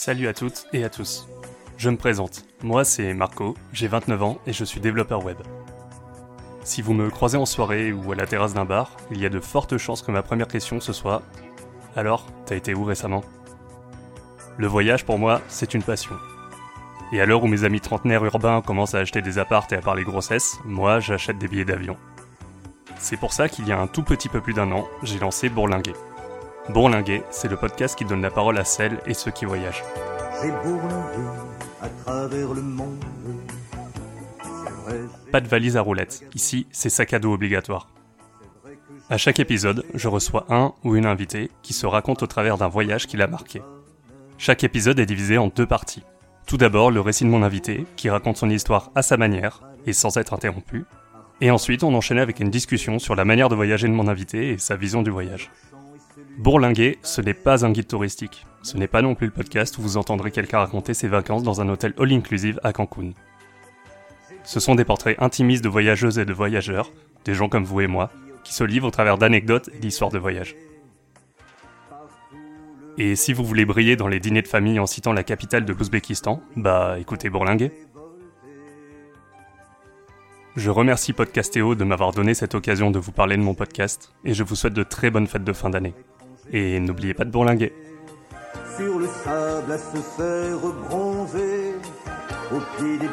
Salut à toutes et à tous. Je me présente. Moi, c'est Marco, j'ai 29 ans et je suis développeur web. Si vous me croisez en soirée ou à la terrasse d'un bar, il y a de fortes chances que ma première question ce soit Alors, t'as été où récemment? Le voyage pour moi, c'est une passion. Et à l'heure où mes amis trentenaires urbains commencent à acheter des appartes et à parler grossesse, moi j'achète des billets d'avion. C'est pour ça qu'il y a un tout petit peu plus d'un an, j'ai lancé Bourlinguer. Bourlinguer, c'est le podcast qui donne la parole à celles et ceux qui voyagent. J'ai bourlingué à travers le monde. Pas de valise à roulettes, ici c'est sac à dos obligatoire. À chaque épisode, je reçois un ou une invitée qui se raconte au travers d'un voyage qui l'a marqué. Chaque épisode est divisé en deux parties. Tout d'abord, le récit de mon invité, qui raconte son histoire à sa manière et sans être interrompu. Et ensuite, on enchaînait avec une discussion sur la manière de voyager de mon invité et sa vision du voyage. Bourlinguer, ce n'est pas un guide touristique. Ce n'est pas non plus le podcast où vous entendrez quelqu'un raconter ses vacances dans un hôtel all-inclusive à Cancun. Ce sont des portraits intimistes de voyageuses et de voyageurs, des gens comme vous et moi, qui se livrent au travers d'anecdotes et d'histoires de voyage. Et si vous voulez briller dans les dîners de famille en citant la capitale de l'Ouzbékistan, bah écoutez Bourlinguer. Je remercie Podcastéo de m'avoir donné cette occasion de vous parler de mon podcast et je vous souhaite de très bonnes fêtes de fin d'année. Et n'oubliez pas de bourlinguer. Sur le sable à se faire bronzer, au pied des.